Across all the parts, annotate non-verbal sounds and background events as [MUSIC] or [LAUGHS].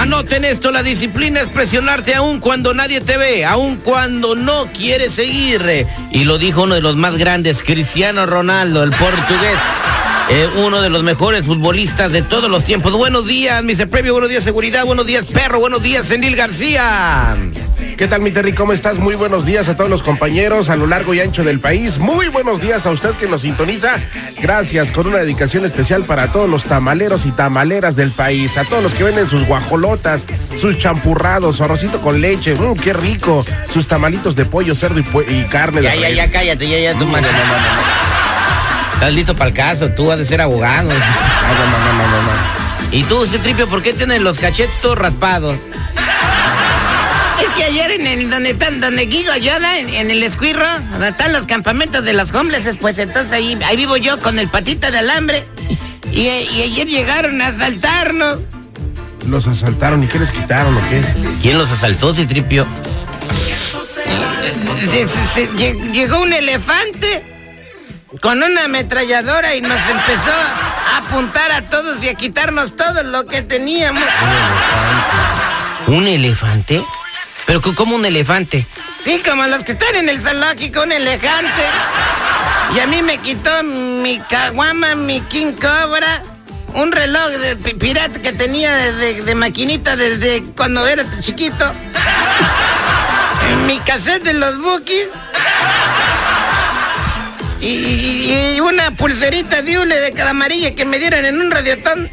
Anoten esto, la disciplina es presionarte aún cuando nadie te ve, aún cuando no quieres seguir. Y lo dijo uno de los más grandes, Cristiano Ronaldo, el portugués. Eh, uno de los mejores futbolistas de todos los tiempos. Buenos días, Mr. Previo, buenos días, seguridad, buenos días, perro, buenos días, Senil García. ¿Qué tal, mi Terry? ¿Cómo estás? Muy buenos días a todos los compañeros a lo largo y ancho del país. Muy buenos días a usted que nos sintoniza. Gracias, con una dedicación especial para todos los tamaleros y tamaleras del país. A todos los que venden sus guajolotas, sus champurrados, su arrocito con leche. Mmm, qué rico. Sus tamalitos de pollo, cerdo y, carne. Ya, de ya, ya, cállate, ya, ya, tú, mano, no, no, no. Estás listo para el caso, tú has de ser abogado. [LAUGHS] No, no, no, no, no, no. Y tú, Citripio, ¿por qué tienes los cachetes todos raspados? Es que ayer en el donde están, donde Guigo Yoda, en, en el escuirro, donde están los campamentos de los homeless, pues entonces ahí, ahí vivo yo con el patita de alambre. Y, y ayer llegaron a asaltarnos. Los asaltaron y qué les quitaron o qué? ¿Quién los asaltó, Citripio? Se- se- se- lle- llegó un elefante con una ametralladora y nos empezó a apuntar a todos y a quitarnos todo lo que teníamos. ¿Un elefante? ¿Pero co- cómo un elefante? Sí, como los que están en el zoológico, un elefante. Y a mí me quitó mi caguama, mi king cobra, un reloj de pi- pirata que tenía de, maquinita desde cuando era chiquito. mi cassette de los bookies. Y una pulserita de hule de cada amarilla que me dieron en un radiotón.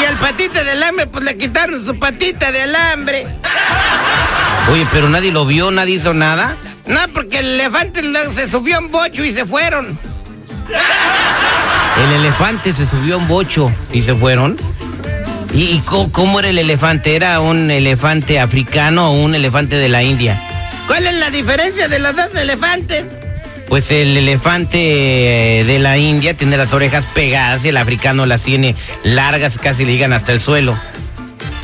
Y al patita de alambre, pues le quitaron su patita de alambre. Oye, pero nadie lo vio, nadie hizo nada. No, porque el elefante se subió a un bocho y se fueron. El elefante se subió a un bocho y se fueron. ¿Y, y cómo era el elefante? ¿Era un elefante africano o un elefante de la India? ¿Cuál es la diferencia de los dos elefantes? Pues el elefante eh, de la India tiene las orejas pegadas y el africano las tiene largas, casi le llegan hasta el suelo.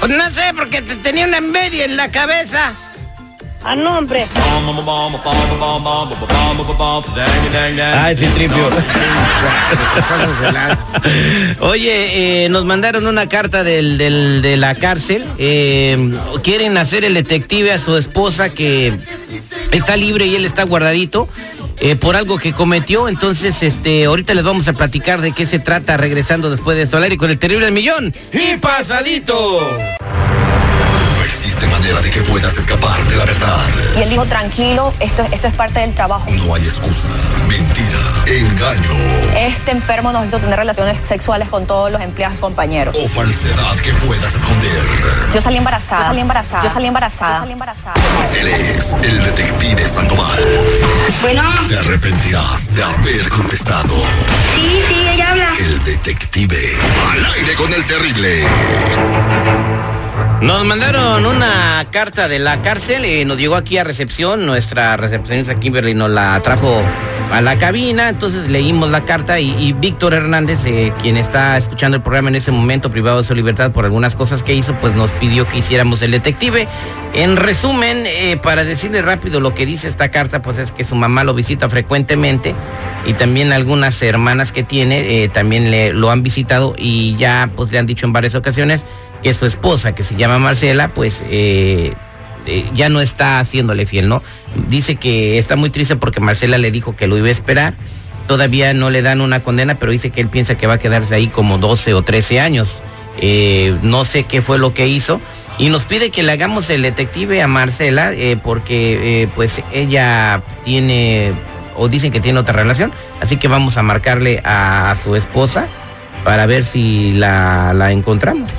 Pues no sé, porque te- tenía una media en la cabeza. A nombre. Ay, sí, tripio. Oye, eh, nos mandaron una carta del, del- de la cárcel. Eh, quieren hacer el detective a su esposa que está libre y él está guardadito eh, por algo que cometió. Entonces, este, ahorita les vamos a platicar de qué se trata regresando después de esto al aire con el terrible millón. Y pasadito. No existe manera de que puedas escapar de la verdad. Y él dijo, tranquilo, esto, esto es parte del trabajo. No hay excusa, mentira, engaño Este enfermo nos hizo tener relaciones sexuales con todos los empleados y compañeros. o falsedad que puedas esconder. Yo salí embarazada. Yo salí embarazada. Yo salí embarazada. Yo salí embarazada. Él es el. Bueno, Te arrepentirás de haber contestado. sí, sí, ella habla. El detective. Al aire con el terrible. Nos mandaron una carta de la cárcel, eh, nos llegó aquí a recepción, nuestra recepcionista Kimberly nos la trajo a la cabina, entonces leímos la carta y, Víctor Hernández, eh, quien está escuchando el programa en ese momento, privado de su libertad por algunas cosas que hizo, pues nos pidió que hiciéramos el detective. En resumen, eh, para decirle rápido lo que dice esta carta, pues es que su mamá lo visita frecuentemente y también algunas hermanas que tiene eh, también le, lo han visitado y ya pues le han dicho en varias ocasiones que su esposa, que se llama Marcela, pues eh, ya no está haciéndole fiel, ¿no? Dice que está muy triste porque Marcela le dijo que lo iba a esperar. Todavía no le dan una condena, pero dice que él piensa que va a quedarse ahí como 12 o 13 años. Eh, no sé qué fue lo que hizo. Y nos pide que le hagamos el detective a Marcela eh, porque pues ella tiene o dicen que tiene otra relación. Así que vamos a marcarle a, su esposa para ver si la, la encontramos.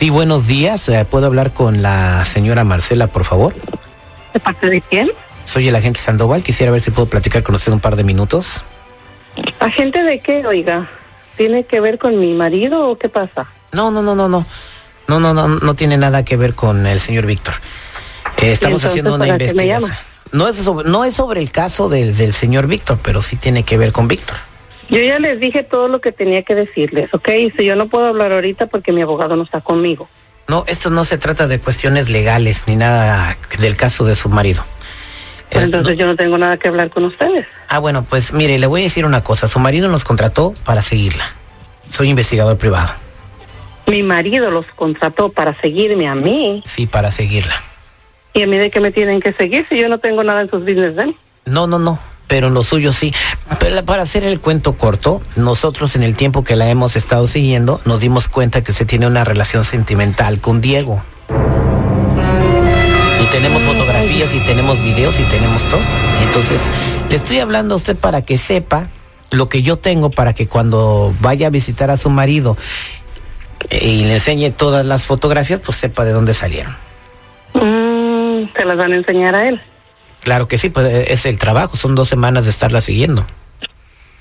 Sí, buenos días. Eh, ¿Puedo hablar con la señora Marcela, por favor? ¿De parte de quién? Soy el agente Sandoval. Quisiera ver si puedo platicar con usted un par de minutos. ¿Agente de qué, oiga? ¿Tiene que ver con mi marido o qué pasa? No, no, no, no, no. No, no, no, no tiene nada que ver con el señor Víctor. Eh, estamos haciendo una ¿para qué me investigación. No es, sobre, no es sobre el caso del, del señor Víctor, pero sí tiene que ver con Víctor. Yo ya les dije todo lo que tenía que decirles, ¿ok? Si yo no puedo hablar ahorita porque mi abogado no está conmigo. No, esto no se trata de cuestiones legales ni nada del caso de su marido. Pues Eh, entonces no- yo no tengo nada que hablar con ustedes. Ah, bueno, pues mire, le voy a decir una cosa. Su marido nos contrató para seguirla. Soy investigador privado. Mi marido los contrató para seguirme a mí. Sí, para seguirla. ¿Y a mí de qué me tienen que seguir si yo no tengo nada en sus business then? No, no, no. Pero en lo suyo sí. Para hacer el cuento corto, nosotros en el tiempo que la hemos estado siguiendo, nos dimos cuenta que se tiene una relación sentimental con Diego. Y tenemos fotografías y tenemos videos y tenemos todo. Entonces, le estoy hablando a usted para que sepa lo que yo tengo para que cuando vaya a visitar a su marido eh, y le enseñe todas las fotografías, pues sepa de dónde salieron. Mm, se las van a enseñar a él. Claro que sí, pues eh, es el trabajo, son dos semanas de estarla siguiendo.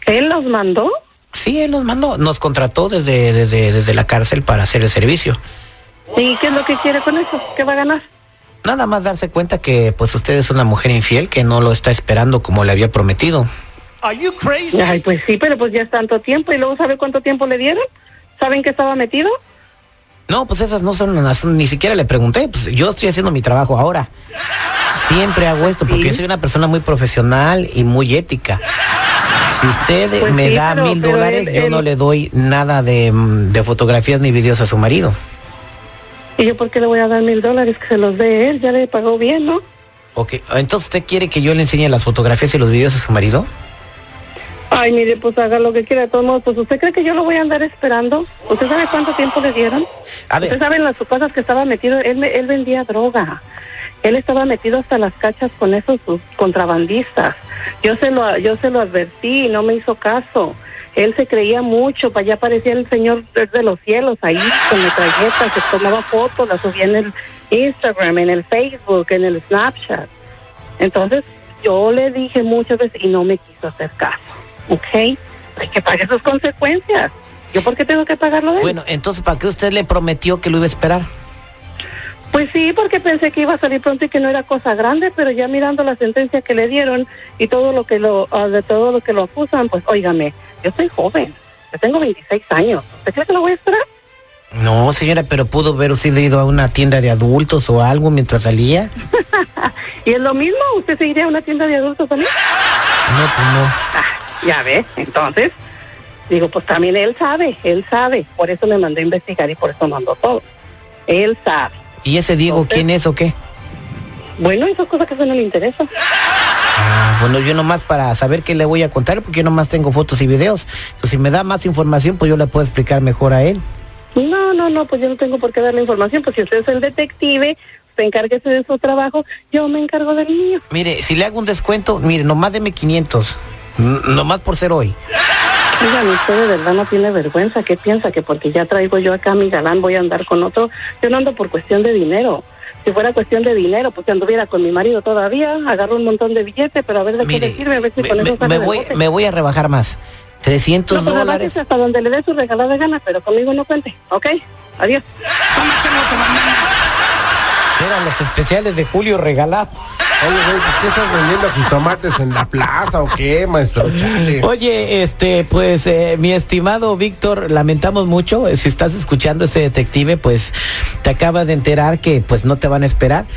¿Él los mandó? Sí, él nos mandó, nos contrató desde, desde, desde la cárcel para hacer el servicio. ¿Y qué es lo que quiere con eso? ¿Qué va a ganar? Nada más darse cuenta que pues usted es una mujer infiel que no lo está esperando como le había prometido. Ay, pues sí, pero pues ya es tanto tiempo. ¿Y luego sabe cuánto tiempo le dieron? ¿Saben que estaba metido? No, pues esas no son, las- ni siquiera le pregunté, pues yo estoy haciendo mi trabajo ahora. Siempre hago esto porque yo soy una persona muy profesional y muy ética. Si usted Pues me sí, da mil dólares, él- yo él- no le doy nada de, mm, de fotografías ni videos a su marido. ¿Y yo por qué le voy a dar mil dólares que se los dé él? Ya le pagó bien, ¿no? Ok, entonces usted quiere que yo le enseñe las fotografías y los videos a su marido? Ay, mire, pues haga lo que quiera. De todos modos, pues usted cree que yo lo voy a andar esperando. ¿Usted sabe cuánto tiempo le dieron? A ver. ¿Usted sabe en las cosas que estaba metido? Él, él vendía droga. Él estaba metido hasta las cachas con esos sus contrabandistas. Yo se lo, yo se lo advertí y no me hizo caso. Él se creía mucho, para allá parecía el señor de los cielos ahí con metralletas, se tomaba fotos, las subía en el Instagram, en el Facebook, en el Snapchat. Entonces, yo le dije muchas veces y no me quiso hacer caso. ¿Ok? Hay que pagar sus consecuencias. ¿Yo por qué tengo que pagarlo de él? Bueno, entonces, ¿para qué usted le prometió que lo iba a esperar? Pues sí, porque pensé que iba a salir pronto y que no era cosa grande, pero ya mirando la sentencia que le dieron y todo lo que lo ah, de todo lo que lo acusan, pues óigame, yo soy joven, yo tengo 26 años. ¿Usted cree que lo voy a esperar? No, señora, pero pudo haber usted ido a una tienda de adultos o algo mientras salía. [LAUGHS] y es lo mismo, usted se iría a una tienda de adultos también. No, pues no. Ah, ya ve, entonces digo, pues también él sabe, él sabe, por eso me mandó a investigar y por eso mandó todo. Él sabe. ¿Y ese Diego quién es o qué? Bueno, esas cosas que a no le interesa. Ah, bueno, yo nomás para saber qué le voy a contar, porque yo nomás tengo fotos y videos. Entonces, si me da más información, pues yo le puedo explicar mejor a él. No, no, no, pues yo no tengo por qué darle información, pues si usted es el detective, usted encárguese de su trabajo, yo me encargo del mío. Mire, si le hago un descuento, mire, nomás deme 500. N- Nomás por ser hoy. Oigan, usted de verdad no tiene vergüenza, ¿qué piensa? Que porque ya traigo yo acá a mi galán voy a andar con otro, yo no ando por cuestión de dinero. Si fuera cuestión de dinero, pues que anduviera con mi marido todavía, agarro un montón de billetes, pero a ver de qué le sirve, a ver si Me, con me- eso me del voy, me voy a rebajar más. 300 No, pues dólares. es hasta donde le dé su regalada gana, pero conmigo no cuente, ¿ok? Adiós. Eran los especiales de Julio regalados. Oye, güey, ¿qué estás vendiendo jitomates en la plaza o qué, maestro? Oye, este, pues, eh, mi estimado Víctor, lamentamos mucho. eh, Si estás escuchando este detective, pues, te acaba de enterar que, pues, no te van a esperar.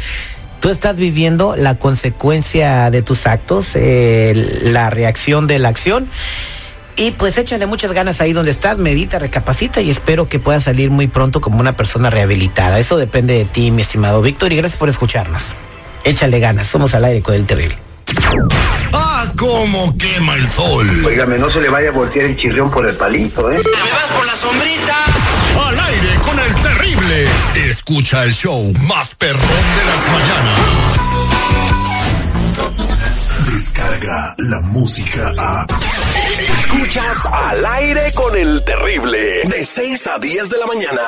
Tú estás viviendo la consecuencia de tus actos, eh, la reacción de la acción. Y pues échale muchas ganas ahí donde estás, medita, recapacita y espero que puedas salir muy pronto como una persona rehabilitada. Eso depende de ti, mi estimado Víctor, y gracias por escucharnos. Échale ganas, somos al aire con el terrible. ¡Ah, cómo quema el sol! Óigame, no se le vaya a voltear el chirrión por el palito, ¿eh? ¡Me vas por la sombrita! Al aire con el terrible. Escucha el show más perrón de las mañanas. Descarga la música a. Escuchas al aire con el terrible. De 6 a 10 de la mañana.